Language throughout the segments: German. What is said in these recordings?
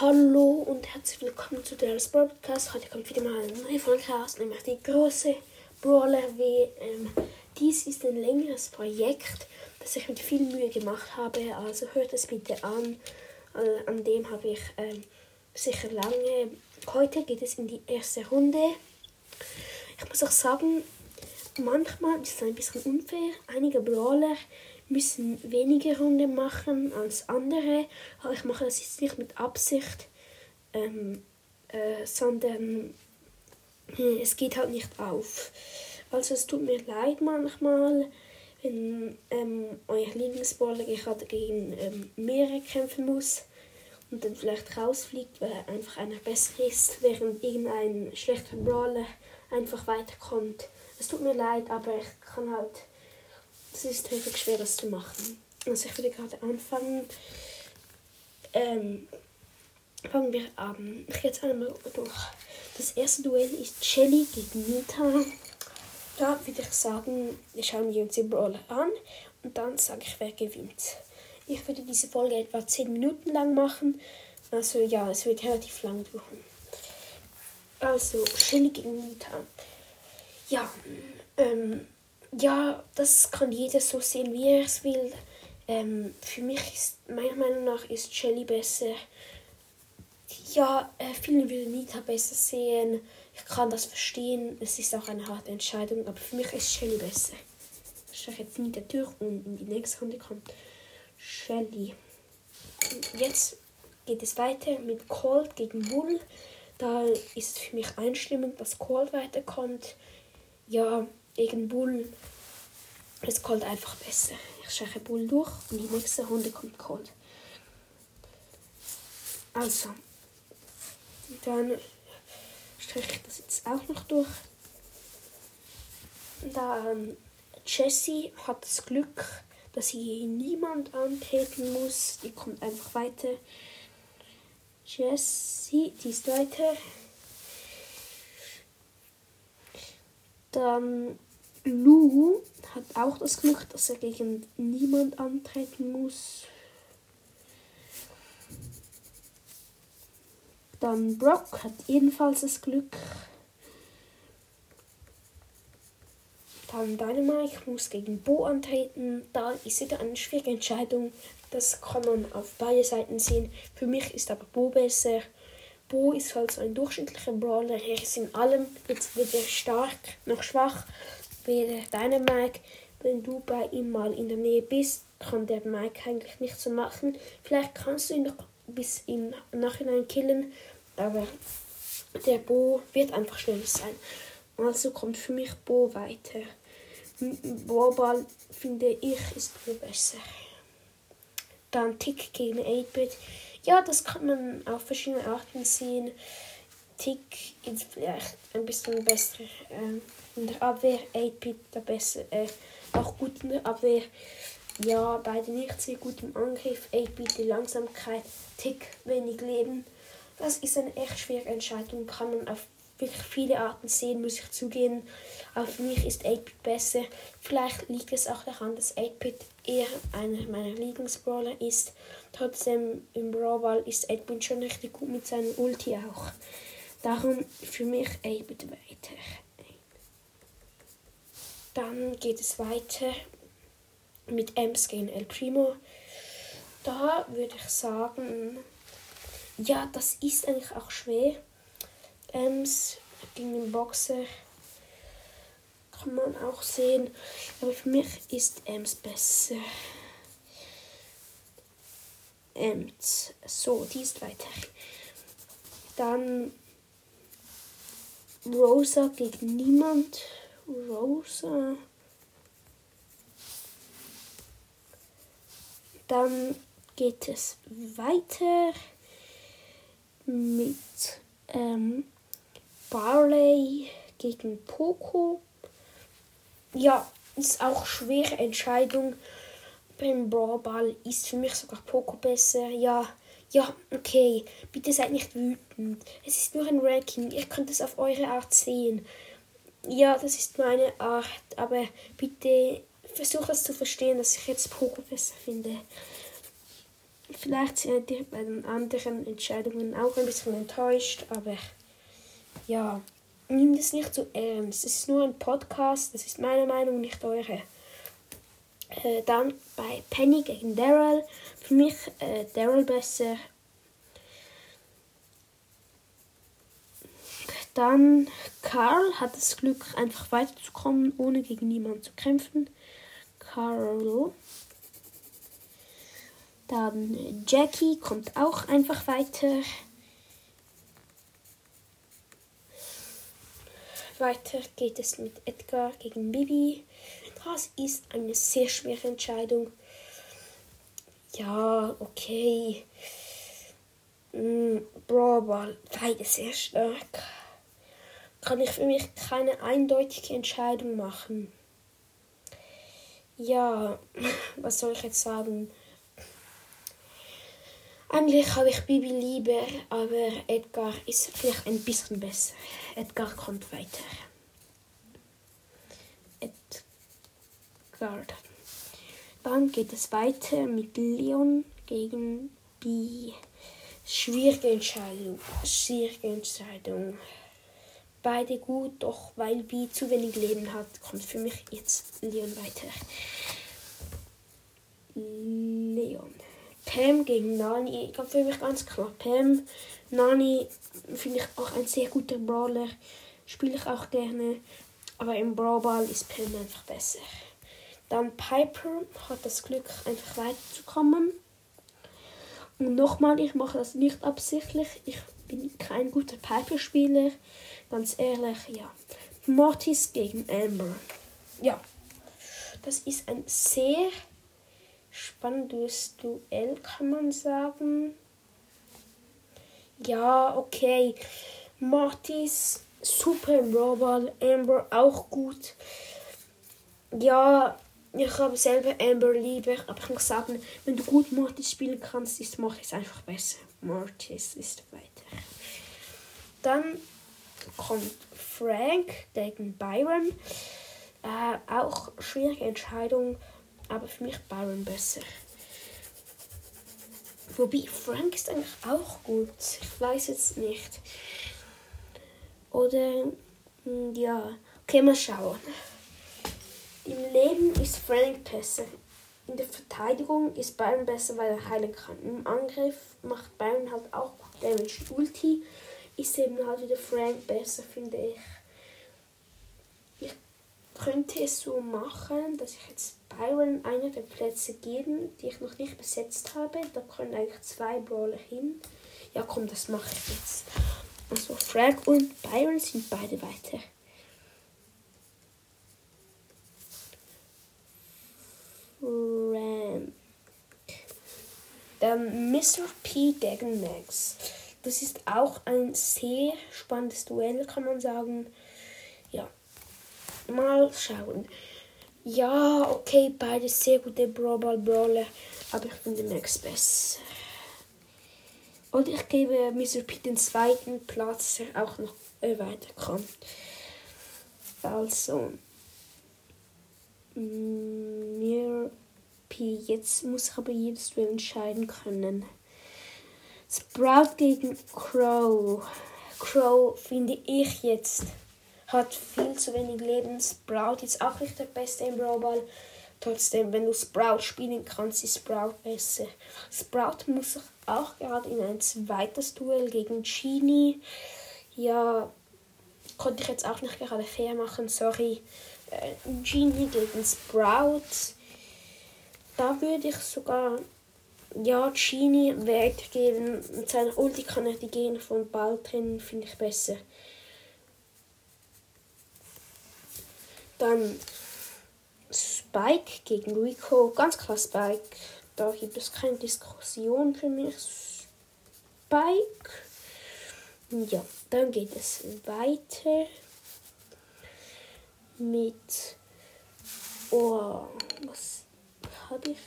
Hallo und herzlich willkommen zu der Podcast. Heute kommt wieder mal eine neue Folge raus, nämlich die große Brawler WM. Dies ist ein längeres Projekt, das ich mit viel Mühe gemacht habe, also hört es bitte an. Äh, an dem habe ich äh, sicher lange. Heute geht es in die erste Runde. Ich muss auch sagen, manchmal ist es ein bisschen unfair. Einige Brawler müssen weniger Runden machen als andere. Aber ich mache das jetzt nicht mit Absicht, ähm, äh, sondern äh, es geht halt nicht auf. Also es tut mir leid manchmal, wenn ähm, euer Lieblingsbrawler gerade gegen ähm, mehrere kämpfen muss und dann vielleicht rausfliegt, weil einfach einer besser ist, während irgendein schlechter Brawler einfach weiterkommt. Es tut mir leid, aber ich kann halt es ist wirklich schwer, das zu machen. Also ich würde gerade anfangen. Ähm, fangen wir an. Ich gehe jetzt einmal durch. Das erste Duell ist Shelly gegen Nita. Da würde ich sagen, wir schauen uns den Brawler an und dann sage ich, wer gewinnt. Ich würde diese Folge etwa 10 Minuten lang machen. Also ja, es wird relativ lang dauern. Also, Shelly gegen Nita. Ja, ähm, ja, das kann jeder so sehen, wie er es will. Ähm, für mich ist, meiner Meinung nach, ist Shelly besser. Ja, äh, viele würden Nita besser sehen. Ich kann das verstehen. Es ist auch eine harte Entscheidung, aber für mich ist Shelly besser. Ich schaue jetzt Nita durch und in die nächste Runde kommt Shelly. Jetzt geht es weiter mit Colt gegen Bull. Da ist es für mich einstimmend, dass Colt weiterkommt. Ja, gegen Bull ist Colt einfach besser. Ich schaue Bull durch und die nächste Runde kommt Colt. Also, dann streiche ich das jetzt auch noch durch. Dann Jessie hat das Glück, dass sie niemand antreten muss. Die kommt einfach weiter. Jessie, die ist weiter. Dann Lou hat auch das Glück, dass er gegen niemand antreten muss. Dann Brock hat ebenfalls das Glück. Dann Dynamite muss gegen Bo antreten. Da ist wieder eine schwierige Entscheidung. Das kann man auf beide Seiten sehen. Für mich ist aber Bo besser. Bo ist halt so ein durchschnittlicher Brawler. Er ist in allem jetzt weder stark noch schwach wäre deine Mike, wenn du bei ihm mal in der Nähe bist, kann der Mike eigentlich nichts so machen. Vielleicht kannst du ihn noch bis im Nachhinein killen, aber der Bo wird einfach schneller sein. Also kommt für mich Bo weiter. Boball finde ich ist Bo besser. Dann Tick gegen 8-Bit. Ja, das kann man auf verschiedene Arten sehen. Tick ist vielleicht ein bisschen besser. Ähm, in der Abwehr, 8-Bit der besser, äh, auch gut in der Abwehr. Ja, beide nicht sehr gut im Angriff. 8-Bit die Langsamkeit, Tick, wenig Leben. Das ist eine echt schwere Entscheidung, kann man auf wirklich viele Arten sehen, muss ich zugeben. Für mich ist 8-Bit besser. Vielleicht liegt es auch daran, dass 8-Bit eher einer meiner Lieblingsbrawler ist. Trotzdem im Brawl ist 8-Bit schon richtig gut mit seinem Ulti auch. Darum für mich 8-Bit weiter. Dann geht es weiter mit Ems gegen El Primo. Da würde ich sagen, ja, das ist eigentlich auch schwer. Ems gegen den Boxer kann man auch sehen. Aber für mich ist Ems besser. Ems. So, die ist weiter. Dann Rosa gegen niemand. Rosa. Dann geht es weiter mit ähm, Barley gegen Poco. Ja, ist auch schwere Entscheidung. Beim Brawlball ist für mich sogar Poco besser. Ja, ja, okay. Bitte seid nicht wütend. Es ist nur ein Ranking. Ihr könnt es auf eure Art sehen ja, das ist meine Art, aber bitte versuch das zu verstehen, dass ich jetzt Poco besser finde. vielleicht seid ihr bei den anderen Entscheidungen auch ein bisschen enttäuscht, aber ja, nimm das nicht zu ernst. Es ist nur ein Podcast, das ist meine Meinung, nicht eure. Äh, dann bei Penny gegen Daryl. Für mich äh, Daryl besser. Dann Carl hat das Glück, einfach weiterzukommen, ohne gegen niemanden zu kämpfen. Carl. Dann Jackie kommt auch einfach weiter. Weiter geht es mit Edgar gegen Bibi. Das ist eine sehr schwere Entscheidung. Ja, okay. Mm, Brawl, beide sehr stark. Kann ich für mich keine eindeutige Entscheidung machen. Ja, was soll ich jetzt sagen? Eigentlich habe ich Bibi lieber, aber Edgar ist vielleicht ein bisschen besser. Edgar kommt weiter. Edgar. Dann geht es weiter mit Leon gegen B. Schwierige Entscheidung. Schwierige Entscheidung. Beide gut, doch weil B zu wenig Leben hat, kommt für mich jetzt Leon weiter. Leon. Pam gegen Nani. Ich glaube für mich ganz klar Pam. Nani finde ich auch ein sehr guter Brawler. Spiele ich auch gerne. Aber im Brawlball ist Pam einfach besser. Dann Piper hat das Glück, einfach weiterzukommen. Und nochmal, ich mache das nicht absichtlich. Ich bin kein guter Piper-Spieler. Ganz ehrlich, ja. Mortis gegen Amber. Ja. Das ist ein sehr spannendes Duell, kann man sagen. Ja, okay. Mortis, super Brawl Amber auch gut. Ja, ich habe selber Amber lieber, aber ich muss sagen, wenn du gut Mortis spielen kannst, ist Mortis einfach besser. Mortis ist weiter. Dann kommt Frank gegen Byron. Äh, auch schwierige Entscheidung aber für mich Byron besser. Wobei Frank ist eigentlich auch gut. Ich weiß jetzt nicht. Oder hm, ja, okay, mal schauen. Im Leben ist Frank besser. In der Verteidigung ist Byron besser, weil er heilen kann. Im Angriff macht Byron halt auch gut Damage. Ulti ist eben halt wieder Frank besser, finde ich könnte es so machen, dass ich jetzt Byron einer der Plätze geben, die ich noch nicht besetzt habe. Da können eigentlich zwei Brawler hin. Ja, komm, das mache ich jetzt. Also Frag und Byron sind beide weiter. Frank. Dann Mr. P gegen Max. Das ist auch ein sehr spannendes Duell, kann man sagen. Ja, Mal schauen. Ja, okay, beide sehr gute Brawl Brawler, aber ich finde Max besser. Und ich gebe Mr. P den zweiten Platz, der auch noch äh, weiterkommt. Also, mir P. Jetzt muss aber jedes Duell entscheiden können. Sprout gegen Crow. Crow finde ich jetzt hat viel zu wenig Leben. Sprout ist auch nicht der Beste im Brawl Trotzdem, wenn du Sprout spielen kannst, ist Sprout besser. Sprout muss sich auch gerade in ein zweites Duell gegen Genie. Ja, konnte ich jetzt auch nicht gerade fair machen, sorry. Äh, Genie gegen Sprout. Da würde ich sogar ja, Genie Wert. Mit seiner Ulti kann er die Gene von Ball trennen, finde ich besser. Dann Spike gegen Rico. Ganz klar Spike. Da gibt es keine Diskussion für mich. Spike. Ja, dann geht es weiter mit. Oh, was habe ich?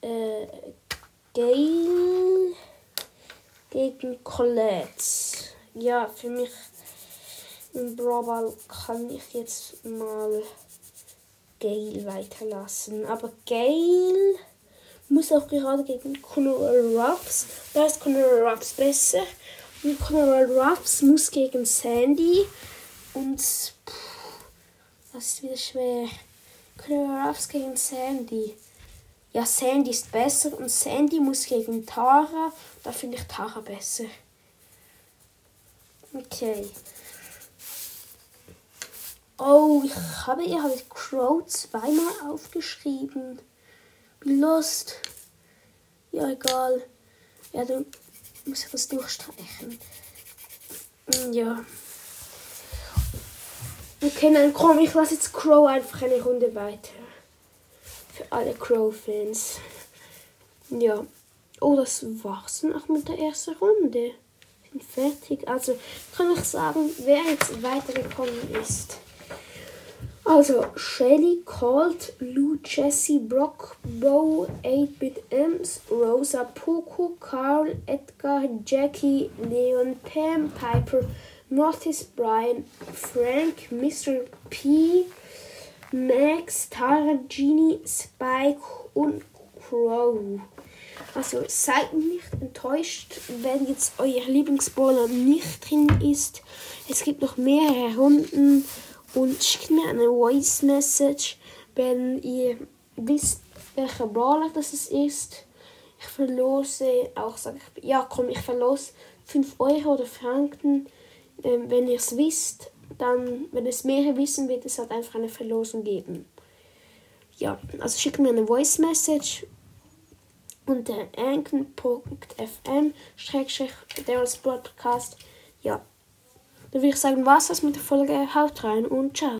Äh, Gail gegen Colette. Ja, für mich im Brawl kann ich jetzt mal Gale weiterlassen. Aber Gale muss auch gerade gegen Conor Ruffs. Da ist Conor Ruffs besser. Und Conor Ruffs muss gegen Sandy. Und pff, das ist wieder schwer. Ruffs gegen Sandy. Ja, Sandy ist besser und Sandy muss gegen Tara. Da finde ich Tara besser. Okay. Oh, ich habe ihr habe Crow zweimal aufgeschrieben. Wie lost. Ja, egal. Ja, dann muss ich das durchstreichen. Ja. Okay, nein, komm, ich lasse jetzt Crow einfach eine Runde weiter. Für alle Crow-Fans. Ja. Oh, das war's dann auch mit der ersten Runde. Sind fertig. Also kann ich sagen, wer jetzt weitergekommen ist. Also, Shelly, Colt, Lou, Jesse, Brock, Bo, 8-Bit Ems, Rosa, Poco, Carl, Edgar, Jackie, Leon, Pam, Piper, Mortis, Brian, Frank, Mr. P, Max, Tara, Genie, Spike und Crow. Also seid nicht enttäuscht, wenn jetzt euer Lieblingsbowler nicht drin ist. Es gibt noch mehrere Runden und schickt mir eine Voice Message, wenn ihr wisst, welcher Brawler das ist. Ich verlose auch, sag ich, ja komm, ich verlose 5 Euro oder Franken. Ähm, wenn ihr es wisst, dann, wenn es mehrere wissen, wird es halt einfach eine Verlosung geben. Ja, also schickt mir eine Voice Message unter anchor.fm der Podcast. Ja, dann würde ich sagen, was das mit der Folge. Haut rein und ciao.